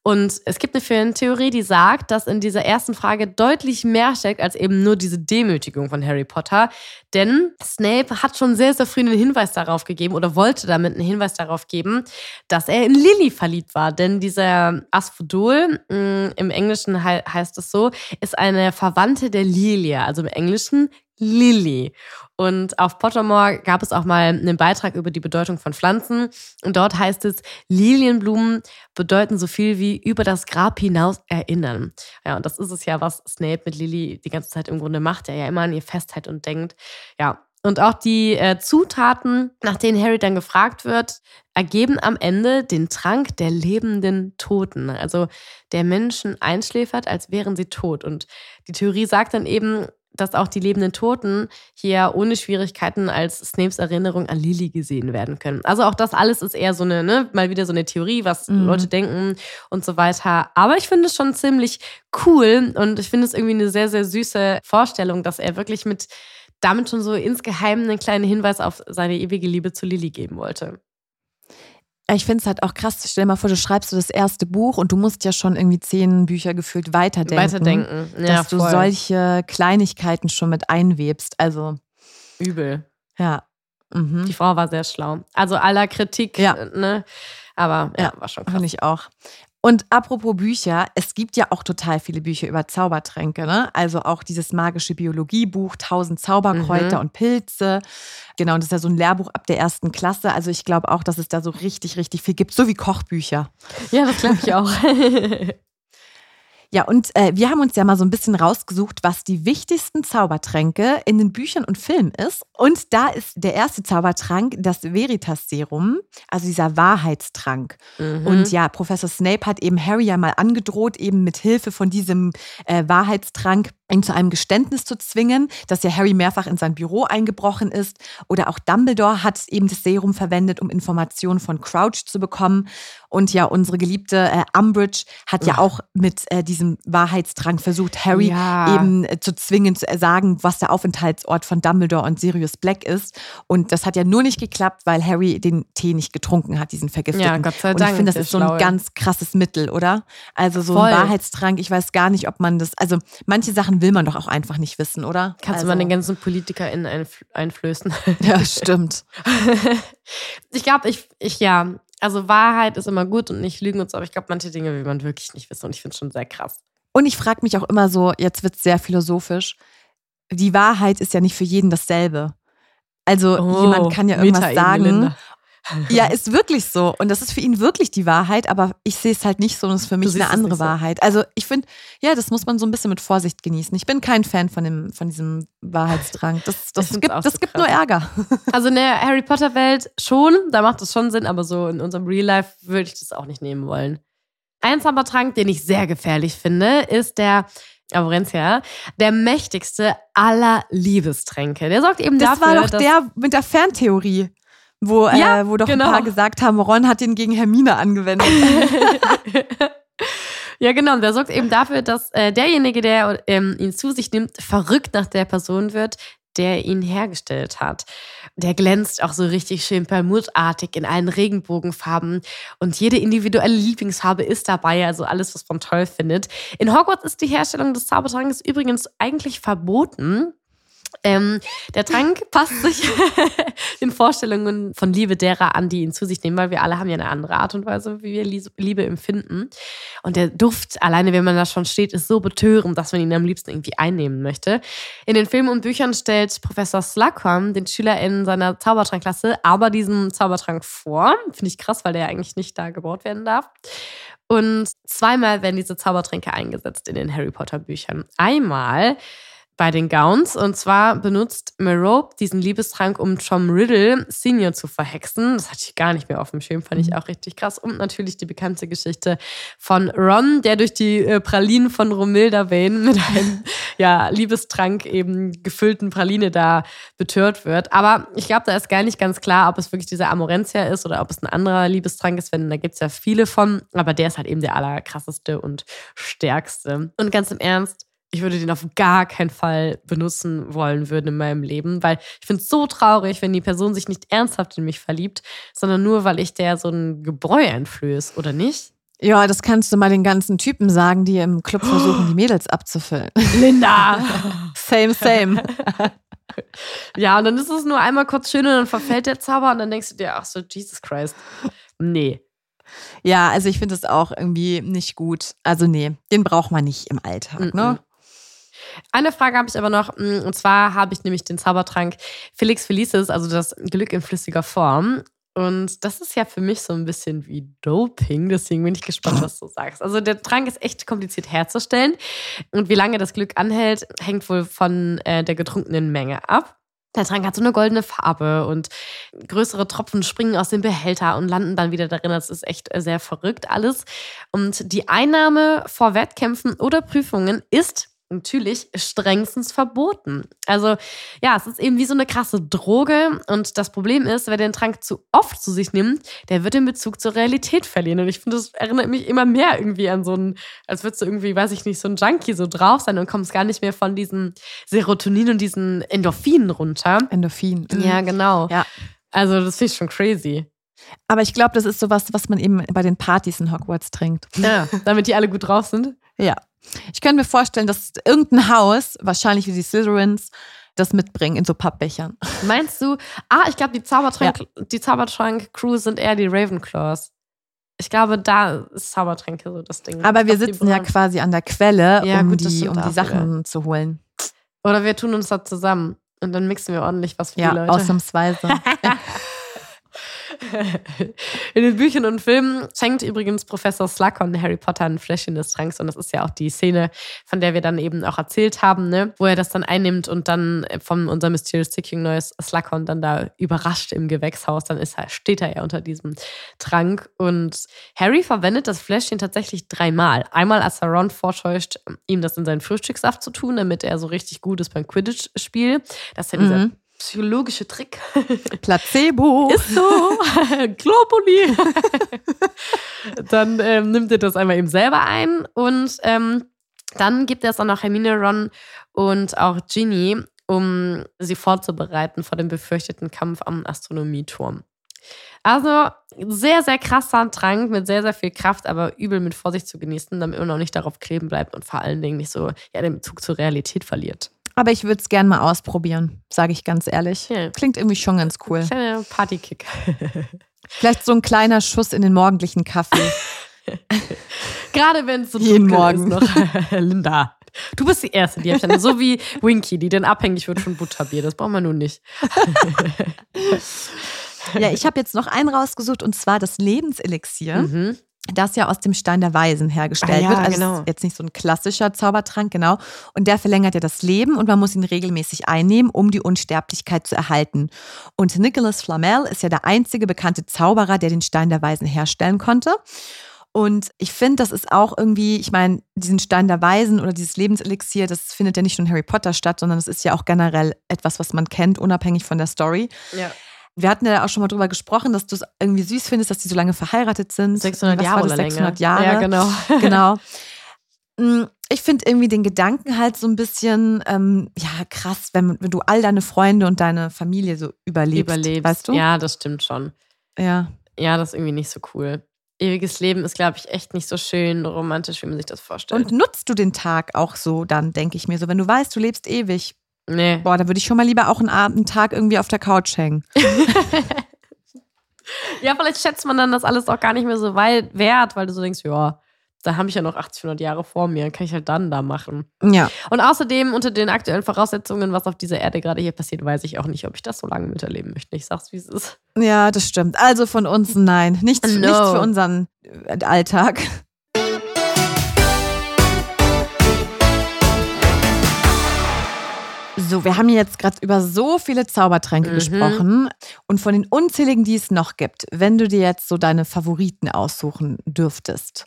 Und es gibt eine Fantheorie, die sagt, dass in dieser ersten Frage deutlich mehr steckt als eben nur diese Demütigung von Harry Potter. Denn Snape hat schon sehr, sehr früh einen Hinweis darauf gegeben oder wollte damit einen Hinweis darauf geben, dass er in Lily verliebt war. Denn dieser Asphodel, mh, im Englischen hei heißt es so, ist eine Verwandte der Lilia, also im Englischen Lily. Und auf Pottermore gab es auch mal einen Beitrag über die Bedeutung von Pflanzen. Und dort heißt es, Lilienblumen bedeuten so viel wie über das Grab hinaus erinnern. Ja, und das ist es ja, was Snape mit Lily die ganze Zeit im Grunde macht. Er ja immer an ihr festhält und denkt. Ja. Und auch die äh, Zutaten, nach denen Harry dann gefragt wird, ergeben am Ende den Trank der lebenden Toten. Also der Menschen einschläfert, als wären sie tot. Und die Theorie sagt dann eben, dass auch die lebenden Toten hier ohne Schwierigkeiten als Snapes Erinnerung an Lily gesehen werden können. Also auch das alles ist eher so eine, ne, mal wieder so eine Theorie, was Mhm. Leute denken und so weiter. Aber ich finde es schon ziemlich cool und ich finde es irgendwie eine sehr, sehr süße Vorstellung, dass er wirklich mit damit schon so insgeheim einen kleinen Hinweis auf seine ewige Liebe zu Lily geben wollte. Ich finde es halt auch krass. Stell dir mal vor, du schreibst so das erste Buch und du musst ja schon irgendwie zehn Bücher gefühlt weiterdenken. Weiterdenken. Ja, Dass du voll. solche Kleinigkeiten schon mit einwebst. Also, Übel. ja. Mhm. Die Frau war sehr schlau. Also aller Kritik, Ja. ne? Aber ja, Ja, war schon krass. Finde ich auch. Und apropos Bücher, es gibt ja auch total viele Bücher über Zaubertränke, ne? Also auch dieses magische Biologiebuch, 1000 Zauberkräuter Mhm. und Pilze. Genau, und das ist ja so ein Lehrbuch ab der ersten Klasse. Also ich glaube auch, dass es da so richtig, richtig viel gibt, so wie Kochbücher. Ja, das glaube ich auch. Ja, und äh, wir haben uns ja mal so ein bisschen rausgesucht, was die wichtigsten Zaubertränke in den Büchern und Filmen ist. Und da ist der erste Zaubertrank das Veritas-Serum, also dieser Wahrheitstrank. Mhm. Und ja, Professor Snape hat eben Harry ja mal angedroht, eben mit Hilfe von diesem äh, Wahrheitstrank ihn zu einem Geständnis zu zwingen, dass ja Harry mehrfach in sein Büro eingebrochen ist. Oder auch Dumbledore hat eben das Serum verwendet, um Informationen von Crouch zu bekommen. Und ja, unsere geliebte äh, Umbridge hat ja auch mit äh, diesem Wahrheitstrank versucht, Harry Ja. eben äh, zu zwingen, zu sagen, was der Aufenthaltsort von Dumbledore und Sirius Black ist. Und das hat ja nur nicht geklappt, weil Harry den Tee nicht getrunken hat, diesen vergifteten. Ja, Gott sei und Dank, ich finde, das ist so ein Schlaue. ganz krasses Mittel, oder? Also so Voll. ein Wahrheitstrank, ich weiß gar nicht, ob man das, also manche Sachen will man doch auch einfach nicht wissen, oder? Kannst also, du mal den ganzen PolitikerInnen einfl einflößen. Ja, stimmt. ich glaube, ich, ich, ja, also Wahrheit ist immer gut und nicht lügen und so, aber ich glaube, manche Dinge will man wirklich nicht wissen und ich finde es schon sehr krass. Und ich frage mich auch immer so, jetzt wird es sehr philosophisch, die Wahrheit ist ja nicht für jeden dasselbe. Also jemand kann ja irgendwas Oh, sagen. Ja, ist wirklich so. Und das ist für ihn wirklich die Wahrheit, aber ich sehe es halt nicht so und es ist für mich eine andere nicht so. Wahrheit. Also ich finde, ja, das muss man so ein bisschen mit Vorsicht genießen. Ich bin kein Fan von, dem, von diesem Wahrheitsdrang. Das, das gibt, das so gibt nur Ärger. Also in der Harry Potter Welt schon, da macht es schon Sinn, aber so in unserem Real Life würde ich das auch nicht nehmen wollen. Ein Zaubertrank, den ich sehr gefährlich finde, ist der Amorentia, der mächtigste aller Liebestränke. Der sorgt eben Das dafür, war doch der mit der Ferntheorie, wo, Ja, äh, wo doch genau. ein paar gesagt haben, Ron hat ihn gegen Hermine angewendet. Ja, genau. Und der sorgt eben dafür, dass äh, derjenige, der ähm, ihn zu sich nimmt, verrückt nach der Person wird, der ihn hergestellt hat. Der glänzt auch so richtig schön perlmuttartig in allen Regenbogenfarben und jede individuelle Lieblingsfarbe ist dabei, also alles, was man toll findet. In Hogwarts ist die Herstellung des Zaubertranks übrigens eigentlich verboten. Ähm, der Trank passt sich den Vorstellungen von Liebe derer an, die ihn zu sich nehmen, weil wir alle haben ja eine andere Art und Weise, wie wir Liebe empfinden. Und der Duft, alleine wenn man da schon steht, ist so betörend, dass man ihn am liebsten irgendwie einnehmen möchte. In den Filmen und Büchern stellt Professor Slughorn den SchülerInnen seiner Zaubertrankklasse aber diesen Zaubertrank vor. Finde ich krass, weil der ja eigentlich nicht da gebaut werden darf. Und zweimal werden diese Zaubertränke eingesetzt in den Harry Potter Büchern. Einmal bei den Gowns. Und zwar benutzt Merope diesen Liebestrank, um Tom Riddle Senior zu verhexen. Das hatte ich gar nicht mehr auf dem Schirm, fand ich auch richtig krass. Und natürlich die bekannte Geschichte von Ron, der durch die äh, Pralinen von Romilda Vane mit einem ja, Liebestrank eben gefüllten Praline da betört wird. Aber ich glaube, da ist gar nicht ganz klar, ob es wirklich dieser Amorentia ist oder ob es ein anderer Liebestrank ist, denn da gibt es ja viele von. Aber der ist halt eben der allerkrasseste und stärkste. Und ganz im Ernst, ich würde den auf gar keinen Fall benutzen wollen würden in meinem Leben, weil ich finde es so traurig, wenn die Person sich nicht ernsthaft in mich verliebt, sondern nur, weil ich der so ein Gebräu einflöß, oder nicht? ja, das kannst du mal den ganzen Typen sagen, die im Club versuchen, die Mädels abzufüllen. Linda! Same, same. ja, und dann ist es nur einmal kurz schön und dann verfällt der Zauber und dann denkst du dir, ach so, Jesus Christ. Nee. Ja, also ich finde es auch irgendwie nicht gut. Also nee, den braucht man nicht im Alltag, Mhm. ne? Eine Frage habe ich aber noch, mm, und zwar habe ich nämlich den Zaubertrank Felix Felicis, also das Glück in flüssiger Form. Und das ist ja für mich so ein bisschen wie Doping, deswegen bin ich gespannt, was du sagst. Also der Trank ist echt kompliziert herzustellen und wie lange das Glück anhält, hängt wohl von äh, der getrunkenen Menge ab. Der Trank hat so eine goldene Farbe und größere Tropfen springen aus dem Behälter und landen dann wieder darin. Das ist echt äh, sehr verrückt alles. Und die Einnahme vor Wettkämpfen oder Prüfungen ist natürlich strengstens verboten. Also ja, es ist eben wie so eine krasse Droge und das Problem ist, wer den Trank zu oft zu sich nimmt, der wird den Bezug zur Realität verlieren und ich finde, das erinnert mich immer mehr irgendwie an so einen, als würdest du irgendwie, weiß ich nicht, so ein Junkie so drauf sein und kommst gar nicht mehr von diesen Serotonin und diesen Endorphinen runter. Endorphin. Mhm. Ja, genau. Ja. Also das finde ich schon crazy. Aber ich glaube, das ist sowas, was man eben bei den Partys in Hogwarts trinkt. Ja, damit die alle gut drauf sind. Ja. Ich könnte mir vorstellen, dass irgendein Haus, wahrscheinlich wie die Slytherins, das mitbringen in so Pappbechern. Meinst du? Ah, ich glaube, die Zaubertrank, die Zaubertrank-Crew sind eher die Ravenclaws. Ich glaube, da ist Zaubertränke so das Ding. Aber Ich wir glaub, die sitzen ja quasi an der Quelle, Ja, um, gut, die, um die Sachen zu holen. Oder wir tun uns da zusammen und dann mixen wir ordentlich was für die Ja, Leute. ausnahmsweise. In den Büchern und Filmen schenkt übrigens Professor Slughorn Harry Potter ein Fläschchen des Tranks und das ist ja auch die Szene, von der wir dann eben auch erzählt haben, ne? wo er das dann einnimmt und dann von unser Mysterious Ticking Noise Slughorn dann da überrascht im Gewächshaus, dann ist er, steht er ja unter diesem Trank und Harry verwendet das Fläschchen tatsächlich dreimal. Einmal, als er Ron vortäuscht, ihm das in seinen Frühstückssaft zu tun, damit er so richtig gut ist beim Quidditch-Spiel. Das ist ja dieser Mhm. Psychologische Trick. Placebo. Ist so. Globuli. dann ähm, nimmt er das einmal eben selber ein und ähm, dann gibt er es dann noch Hermine, Ron und auch Ginny, um sie vorzubereiten vor dem befürchteten Kampf am Astronomieturm. Also sehr, sehr krasser Trank mit sehr, sehr viel Kraft, aber übel mit Vorsicht zu genießen, damit man auch nicht darauf kleben bleibt und vor allen Dingen nicht so ja, den Bezug zur Realität verliert. Aber ich würde es gerne mal ausprobieren, sage ich ganz ehrlich. Ja. Klingt irgendwie schon ganz cool. Kleiner Partykick. Vielleicht so ein kleiner Schuss in den morgendlichen Kaffee. Gerade wenn es so Jeden dunkel Morgen. ist noch. Linda, du bist die Erste, die ich dann. So wie Winky, die dann abhängig wird von Butterbier. Das braucht man nun nicht. ja, ich habe jetzt noch einen rausgesucht und zwar das Lebenselixier. Mhm. Das ja aus dem Stein der Weisen hergestellt Ah ja, wird. Also genau. jetzt nicht so ein klassischer Zaubertrank, genau. Und der verlängert ja das Leben und man muss ihn regelmäßig einnehmen, um die Unsterblichkeit zu erhalten. Und Nicholas Flamel ist ja der einzige bekannte Zauberer, der den Stein der Weisen herstellen konnte. Und ich finde, das ist auch irgendwie, ich meine, diesen Stein der Weisen oder dieses Lebenselixier, das findet ja nicht nur in Harry Potter statt, sondern es ist ja auch generell etwas, was man kennt, unabhängig von der Story. Ja. Wir hatten ja auch schon mal drüber gesprochen, dass du es irgendwie süß findest, dass die so lange verheiratet sind. 600 Was Jahre oder länger. 600 Jahre. Ja, genau. genau. Mm, Ich finde irgendwie den Gedanken halt so ein bisschen, ähm, ja, krass, wenn, wenn du all deine Freunde und deine Familie so überlebst. Überlebst. Weißt du? Ja, das stimmt schon. Ja. Ja, das ist irgendwie nicht so cool. Ewiges Leben ist, glaube ich, echt nicht so schön romantisch, wie man sich das vorstellt. Und nutzt du den Tag auch so, dann denke ich mir so, wenn du weißt, du lebst ewig, nee. boah, dann würde ich schon mal lieber auch einen Abend, Tag irgendwie auf der Couch hängen. Ja, vielleicht schätzt man dann das alles auch gar nicht mehr so weit wert, weil du so denkst, ja, da habe ich ja noch 800 Jahre vor mir, kann ich halt dann da machen. Ja. Und außerdem, unter den aktuellen Voraussetzungen, was auf dieser Erde gerade hier passiert, weiß ich auch nicht, ob ich das so lange miterleben möchte. Ich sag's, wie es ist. Ja, das stimmt. Also von uns nein. Nichts, No. nichts für unseren äh, Alltag. So, wir haben jetzt gerade über so viele Zaubertränke Mhm. gesprochen und von den unzähligen, die es noch gibt, wenn du dir jetzt so deine Favoriten aussuchen dürftest,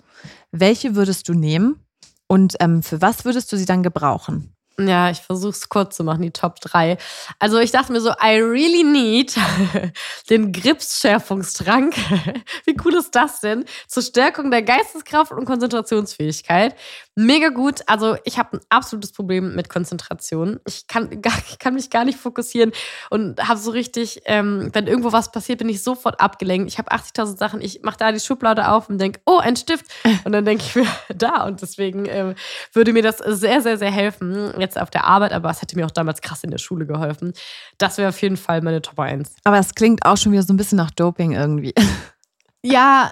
welche würdest du nehmen und ähm, für was würdest du sie dann gebrauchen? Ja, ich versuche es kurz zu machen, die Top 3. Also ich dachte mir so, I really need den Gripsschärfungstrank. Wie cool ist das denn? Zur Stärkung der Geisteskraft und Konzentrationsfähigkeit. Mega gut. Also ich habe ein absolutes Problem mit Konzentration. Ich kann, gar, ich kann mich gar nicht fokussieren und habe so richtig, ähm, wenn irgendwo was passiert, bin ich sofort abgelenkt. Ich habe 80.000 Sachen. Ich mache da die Schublade auf und denke, oh, ein Stift. Und dann denke ich mir, da. Und deswegen ähm, würde mir das sehr, sehr, sehr helfen. Jetzt auf der Arbeit, aber es hätte mir auch damals krass in der Schule geholfen. Das wäre auf jeden Fall meine Top 1. Aber es klingt auch schon wieder so ein bisschen nach Doping irgendwie. Ja,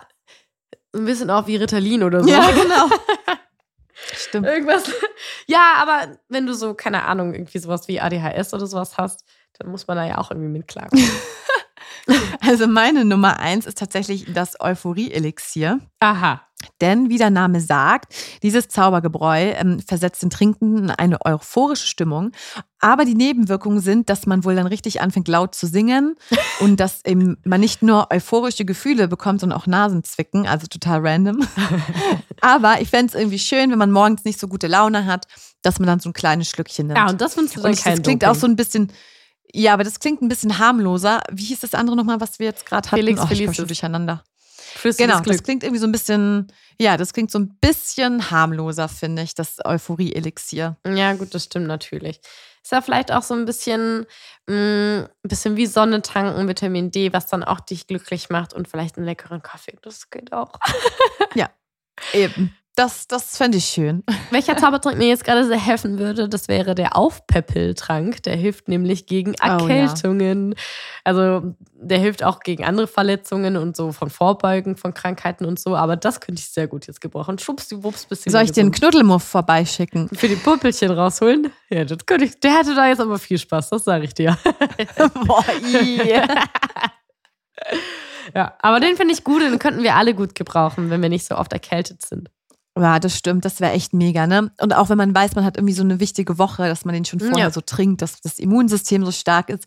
ein bisschen auch wie Ritalin oder so. genau. Stimmt. Irgendwas. Ja, aber wenn du so, keine Ahnung, irgendwie sowas wie ADHS oder sowas hast, dann muss man da ja auch irgendwie mit klarkommen. Also meine Nummer eins ist tatsächlich das Euphorie-Elixier. Aha. Denn, wie der Name sagt, dieses Zaubergebräu ähm, versetzt den Trinkenden in eine euphorische Stimmung. Aber die Nebenwirkungen sind, dass man wohl dann richtig anfängt, laut zu singen und dass eben man nicht nur euphorische Gefühle bekommt, sondern auch Nasenzwicken, also total random. Aber ich fände es irgendwie schön, wenn man morgens nicht so gute Laune hat, dass man dann so ein kleines Schlückchen nimmt. Ja, und das findest du dann Und ich, kein das klingt Doping. auch so ein bisschen, ja, aber das klingt ein bisschen harmloser. Wie hieß das andere nochmal, was wir jetzt gerade hatten? Felix oh, ich Felicis. schon durcheinander. Flüssiges Genau, das Glück. klingt irgendwie so ein bisschen, ja, das klingt so ein bisschen harmloser, finde ich, das Euphorie-Elixier. Ja, gut, das stimmt natürlich. Ist ja vielleicht auch so ein bisschen, mh, ein bisschen wie Sonne tanken, Vitamin D, was dann auch dich glücklich macht und vielleicht einen leckeren Kaffee. Das geht auch. Eben. Das, das fände ich schön. Welcher Zaubertrank mir jetzt gerade sehr helfen würde, das wäre der Aufpäppeltrank. Der hilft nämlich gegen ja. Erkältungen. Also der hilft auch gegen andere Verletzungen und so von Vorbeugen von Krankheiten und so. Aber das könnte ich sehr gut jetzt gebrauchen. Schubst die Wups bisschen. Soll ich den Knuddelmuff vorbeischicken? für die Puppelchen rausholen? Ja, das könnte ich. Der hatte da jetzt aber viel Spaß, das sage ich dir. Boah, ii. Ja, aber den finde ich gut den könnten wir alle gut gebrauchen, wenn wir nicht so oft erkältet sind. Ja, das stimmt. Das wäre echt mega, ne? Und auch wenn man weiß, man hat irgendwie so eine wichtige Woche, dass man den schon vorher Ja. so trinkt, dass das Immunsystem so stark ist.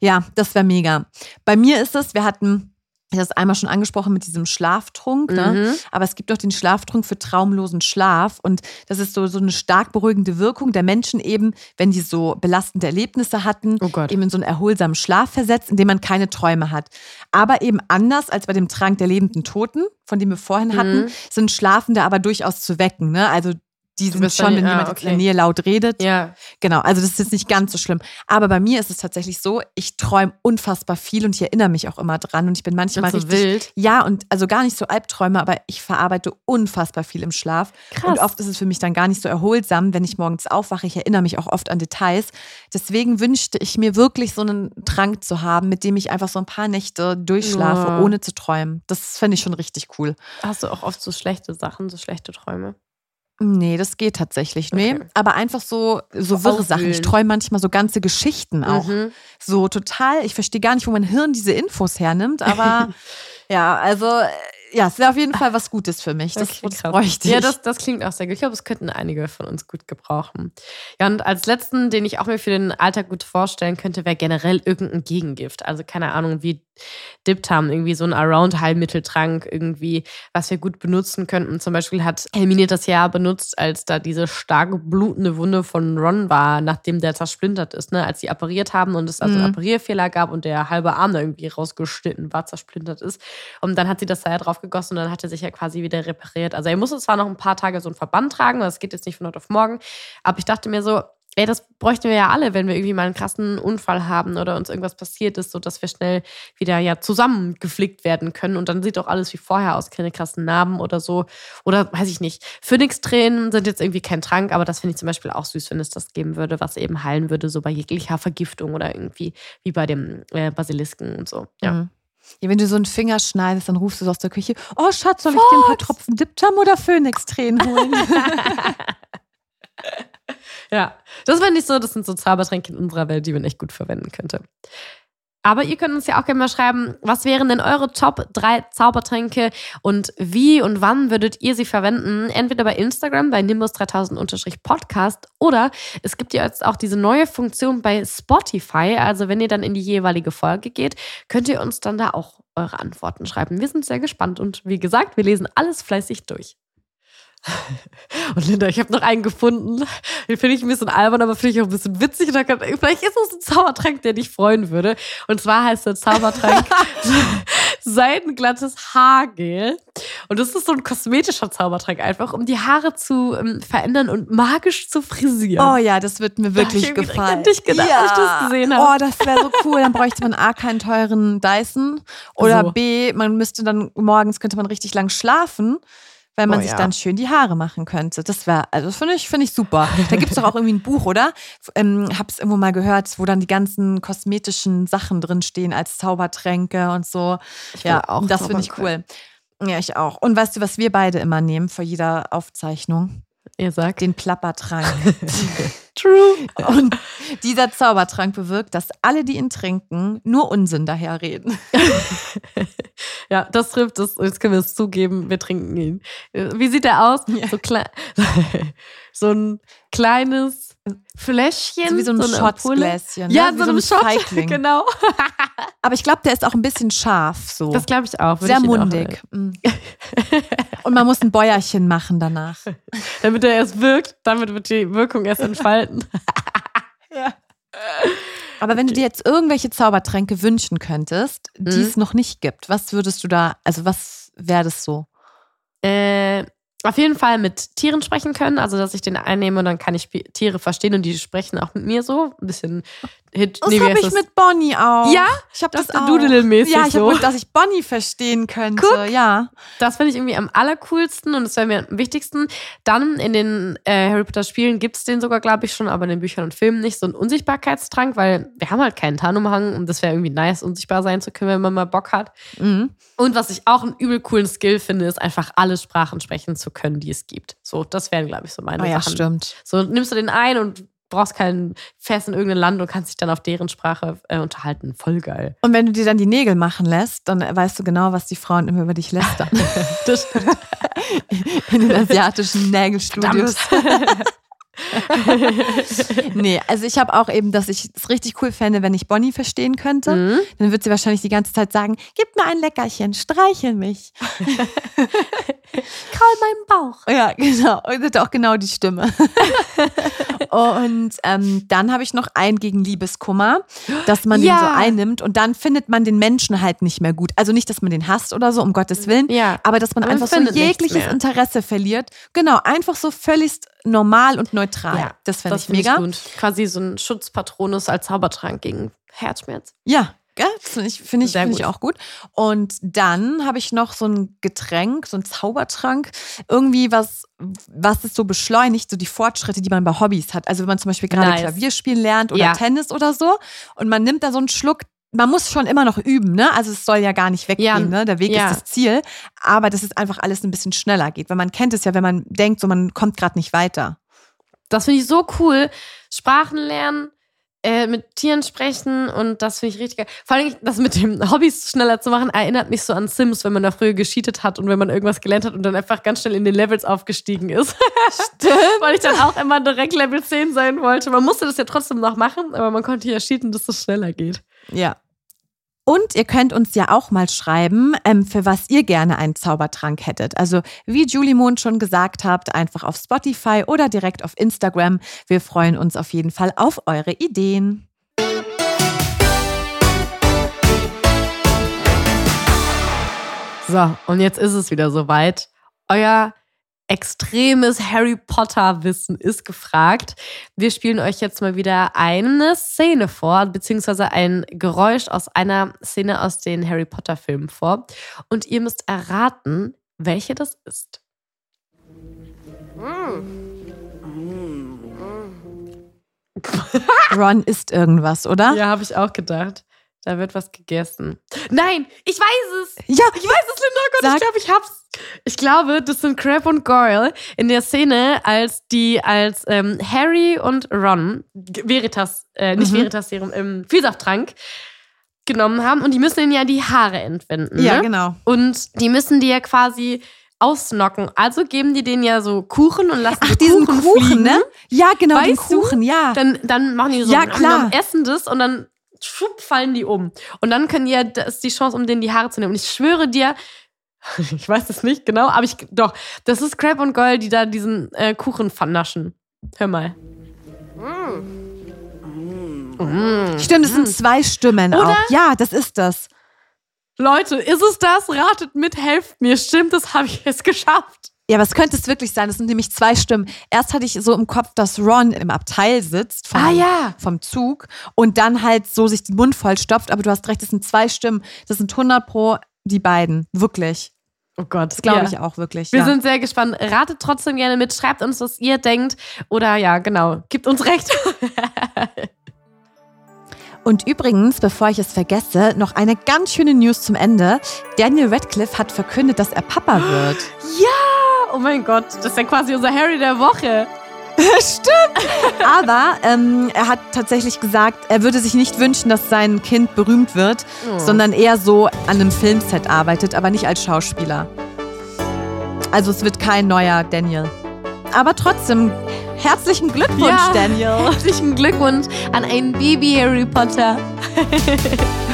Ja, das wäre mega. Bei mir ist es, wir hatten ich habe das einmal schon angesprochen mit diesem Schlaftrunk, ne? Mhm. aber es gibt auch den Schlaftrunk für traumlosen Schlaf und das ist so, so eine stark beruhigende Wirkung der Menschen eben, wenn die so belastende Erlebnisse hatten, Oh Gott. eben in so einen erholsamen Schlaf versetzt, in dem man keine Träume hat. Aber eben anders als bei dem Trank der lebenden Toten, von dem wir vorhin hatten, Mhm. sind Schlafende aber durchaus zu wecken. Ne? Also die sind schon, dann- wenn ah, jemand okay. in der Nähe laut redet. Ja. Genau, also das ist jetzt nicht ganz so schlimm. Aber bei mir ist es tatsächlich so, ich träume unfassbar viel und ich erinnere mich auch immer dran. Und ich bin manchmal so richtig. wild. Ja, und also gar nicht so Albträume, aber ich verarbeite unfassbar viel im Schlaf. Krass. Und oft ist es für mich dann gar nicht so erholsam, wenn ich morgens aufwache. Ich erinnere mich auch oft an Details. Deswegen wünschte ich mir wirklich so einen Trank zu haben, mit dem ich einfach so ein paar Nächte durchschlafe, Ja. ohne zu träumen. Das fände ich schon richtig cool. Hast du auch oft so schlechte Sachen, so schlechte Träume? Nee, das geht tatsächlich. Nee, Okay. aber einfach so, so wirre Sachen. Ich aufwühlen. träume manchmal so ganze Geschichten auch. Mhm. So total, ich verstehe gar nicht, wo mein Hirn diese Infos hernimmt, aber ja, also ja, es wäre auf jeden Fall was Gutes für mich. Das, Okay, das bräuchte ich. Ja, das, das klingt auch sehr gut. Ich glaube, es könnten einige von uns gut gebrauchen. Ja, und als letzten, den ich auch mir für den Alltag gut vorstellen könnte, wäre generell irgendein Gegengift. Also keine Ahnung, wie Diptam, irgendwie so ein Around-Heilmitteltrank, irgendwie, was wir gut benutzen könnten. Zum Beispiel hat Hermine das ja benutzt, als da diese starke blutende Wunde von Ron war, nachdem der zersplintert ist, ne? Als sie appariert haben und es also einen Mhm. Apparierfehler gab und der halbe Arm da irgendwie rausgeschnitten war, zersplintert ist. Und dann hat sie das da ja drauf gegossen und dann hat er sich ja quasi wieder repariert. Also er musste zwar noch ein paar Tage so einen Verband tragen, das geht jetzt nicht von heute auf morgen, aber ich dachte mir so, ey, das bräuchten wir ja alle, wenn wir irgendwie mal einen krassen Unfall haben oder uns irgendwas passiert ist, sodass wir schnell wieder ja zusammengeflickt werden können und dann sieht doch alles wie vorher aus, keine krassen Narben oder so. Oder weiß ich nicht. Phönix-Tränen sind jetzt irgendwie kein Trank, aber das finde ich zum Beispiel auch süß, wenn es das geben würde, was eben heilen würde, so bei jeglicher Vergiftung oder irgendwie wie bei dem äh, Basilisken und so. Ja. Mhm. Ja, wenn du so einen Finger schneidest, dann rufst du so aus der Küche, oh Schatz, soll ich dir ein paar Tropfen Diptam oder Phönix-Tränen holen? Ja, das finde ich so, das sind so Zaubertränke in unserer Welt, die man echt gut verwenden könnte. Aber ihr könnt uns ja auch gerne mal schreiben, was wären denn eure Top 3 Zaubertränke und wie und wann würdet ihr sie verwenden? Entweder bei Instagram, bei nimbus3000-podcast oder es gibt ja jetzt auch diese neue Funktion bei Spotify. Also wenn ihr dann in die jeweilige Folge geht, könnt ihr uns dann da auch eure Antworten schreiben. Wir sind sehr gespannt und wie gesagt, wir lesen alles fleißig durch. Und Linda, ich habe noch einen gefunden. Den finde ich ein bisschen albern, aber finde ich auch ein bisschen witzig. Und da kann, vielleicht ist es ein Zaubertrank, der dich freuen würde. Und zwar heißt der Zaubertrank seidenglattes Haargel. Und das ist so ein kosmetischer Zaubertrank einfach, um die Haare zu ähm, verändern und magisch zu frisieren. Oh ja, das wird mir Da wirklich ich irgendwie direkt gefallen. an dich gedacht, als ich das gesehen habe. Oh, das wäre so cool. Dann bräuchte man A, keinen teuren Dyson. Oder So. B, man müsste dann morgens könnte man richtig lang schlafen, weil man Oh sich ja. dann schön die Haare machen könnte. Das wäre, also finde ich, finde ich super. Da gibt es doch auch irgendwie ein Buch, oder? Ähm, hab's irgendwo mal gehört, wo dann die ganzen kosmetischen Sachen drin stehen als Zaubertränke und so. Ich ja, auch das finde ich cool. Ja, ich auch. Und weißt du, was wir beide immer nehmen vor jeder Aufzeichnung? Ihr sagt. Den Plappertrank. True. Und dieser Zaubertrank bewirkt, dass alle, die ihn trinken, nur Unsinn daherreden. Ja, das trifft es. Jetzt können wir es zugeben, wir trinken ihn. Wie sieht er aus? Ja. So, klein, so ein kleines Fläschchen. So wie so ein eine Ampulle. Schottgläschen. Ja, ne? so, wie ein Shot. Feigling. Genau. Aber ich glaube, der ist auch ein bisschen scharf so. Das glaube ich auch. Sehr ich mundig. Und man muss ein Bäuerchen machen danach. Damit er erst wirkt, damit wird die Wirkung erst entfalten. Aber wenn du dir jetzt irgendwelche Zaubertränke wünschen könntest, die Mhm. es noch nicht gibt, was würdest du da, also was wäre das so? äh, auf jeden Fall mit Tieren sprechen können, also dass ich den einnehme und dann kann ich Tiere verstehen und die sprechen auch mit mir so. Ein bisschen Hit. Das nee, habe ich das? mit Bonnie auch. Ja? ich habe Das das. Doodle-mäßig Ja, ich so. habe, dass ich Bonnie verstehen könnte. Guck. Ja. Das finde ich irgendwie am allercoolsten und das wäre mir am wichtigsten. Dann in den äh, Harry Potter Spielen gibt es den sogar, glaube ich, schon, aber in den Büchern und Filmen nicht, so einen Unsichtbarkeitstrank, weil wir haben halt keinen Tarnumhang und das wäre irgendwie nice, unsichtbar sein zu können, wenn man mal Bock hat. Mhm. Und was ich auch einen übel coolen Skill finde, ist einfach alle Sprachen sprechen zu können, die es gibt. So, das wären, glaube ich, so meine Oh ja, Sachen. stimmt. So nimmst du den ein und brauchst keinen Fest in irgendein Land und kannst dich dann auf deren Sprache äh, unterhalten. Voll geil. Und wenn du dir dann die Nägel machen lässt, dann weißt du genau, was die Frauen immer über dich lästern. Das stimmt. In den asiatischen Nägelstudios. nee, also ich habe auch eben, dass ich es richtig cool fände, wenn ich Bonnie verstehen könnte. Mhm. Dann wird sie wahrscheinlich die ganze Zeit sagen, gib mir ein Leckerchen, streichel mich. Kraul meinen Bauch. Ja, genau. Und das hat auch genau die Stimme. und ähm, dann habe ich noch ein gegen Liebeskummer, dass man Ja. den so einnimmt und dann findet man den Menschen halt nicht mehr gut. Also nicht, dass man den hasst oder so, um Gottes Willen, Ja. aber dass man Man einfach so jegliches. Interesse verliert. Genau, einfach so völlig normal und neutral. das fände ich mega. gut. Quasi so ein Schutzpatronus als Zaubertrank gegen Herzschmerz. Ja, finde ich, find ich, Sehr find ich auch gut. Und dann habe ich noch so ein Getränk, so ein Zaubertrank, irgendwie was, was es so beschleunigt, so die Fortschritte, die man bei Hobbys hat. Also wenn man zum Beispiel gerade Nice. Klavier spielen lernt oder Ja. Tennis oder so und man nimmt da so einen Schluck. Man muss schon immer noch üben, ne? Also es soll ja gar nicht weggehen, Ja. ne? Der Weg Ja. ist das Ziel. Aber dass es einfach alles ein bisschen schneller geht. Weil man kennt es ja, wenn man denkt, so man kommt gerade nicht weiter. Das finde ich so cool. Sprachen lernen äh, mit Tieren sprechen und das finde ich richtig geil. Vor allem das mit dem Hobbys schneller zu machen, erinnert mich so an Sims, wenn man da früher gescheatet hat und wenn man irgendwas gelernt hat und dann einfach ganz schnell in den Levels aufgestiegen ist. Stimmt. Weil ich dann auch immer direkt Level 10 sein wollte. Man musste das ja trotzdem noch machen, aber man konnte ja cheaten, dass es schneller geht. Ja. Und ihr könnt uns ja auch mal schreiben, ähm, für was ihr gerne einen Zaubertrank hättet. Also wie Julie Mond schon gesagt habt, einfach auf Spotify oder direkt auf Instagram. Wir freuen uns auf jeden Fall auf eure Ideen. So, und jetzt ist es wieder soweit. Euer extremes Harry Potter-Wissen ist gefragt. Wir spielen euch jetzt mal wieder eine Szene vor, beziehungsweise ein Geräusch aus einer Szene aus den Harry Potter-Filmen vor. Und ihr müsst erraten, welche das ist. Ron isst irgendwas, oder? Ja, habe ich auch gedacht. Da wird was gegessen. Nein, ich weiß es. Ja, ich weiß es, Linda. Oh Gott, Sag. ich glaube, ich hab's. Ich glaube, das sind Crab und Goyle in der Szene, als die als ähm, Harry und Ron Veritas, äh, nicht Mhm. Veritas Serum, im Vielsafttrank genommen haben und die müssen ihnen ja die Haare entwinden. Ja, ne? genau. Und die müssen die ja quasi ausnocken. Also geben die denen ja so Kuchen und lassen Ach, die diesen Kuchen, Kuchen, ne? Ja, genau, den Weißt du? Kuchen, ja. Dann, dann machen die so, Ja, klar. dann essen das und dann schwupp, fallen die um. Und dann können ja, das ist die Chance, um denen die Haare zu nehmen. Und ich schwöre dir, ich weiß es nicht genau, aber ich, doch, das ist Crab und Goyle, die da diesen äh, Kuchen vernaschen. Hör mal. Stimmt, es sind zwei Stimmen Oder? auch. Ja, das ist das. Leute, ist es das? Ratet mit, helft mir. Stimmt, das habe ich jetzt geschafft. Ja, aber es könnte es wirklich sein. Es sind nämlich zwei Stimmen. Erst hatte ich so im Kopf, dass Ron im Abteil sitzt vom, Ah, ja. vom Zug und dann halt so sich den Mund voll stopft. Aber du hast recht, es sind zwei Stimmen. Das sind 100 pro die beiden. Wirklich. Oh Gott, Das glaube ja. ich auch wirklich. Wir ja. sind sehr gespannt. Ratet trotzdem gerne mit, schreibt uns, was ihr denkt. Oder ja, genau, gibt uns recht. Und übrigens, bevor ich es vergesse, noch eine ganz schöne News zum Ende. Daniel Radcliffe hat verkündet, dass er Papa wird. ja! Oh mein Gott, das ist ja quasi unser Harry der Woche. Aber ähm, er hat tatsächlich gesagt, er würde sich nicht wünschen, dass sein Kind berühmt wird, Oh. sondern eher so an einem Filmset arbeitet, aber nicht als Schauspieler. Also es wird kein neuer Daniel. Aber trotzdem, herzlichen Glückwunsch, Ja. Daniel. Herzlichen Glückwunsch an ein Baby Harry Potter.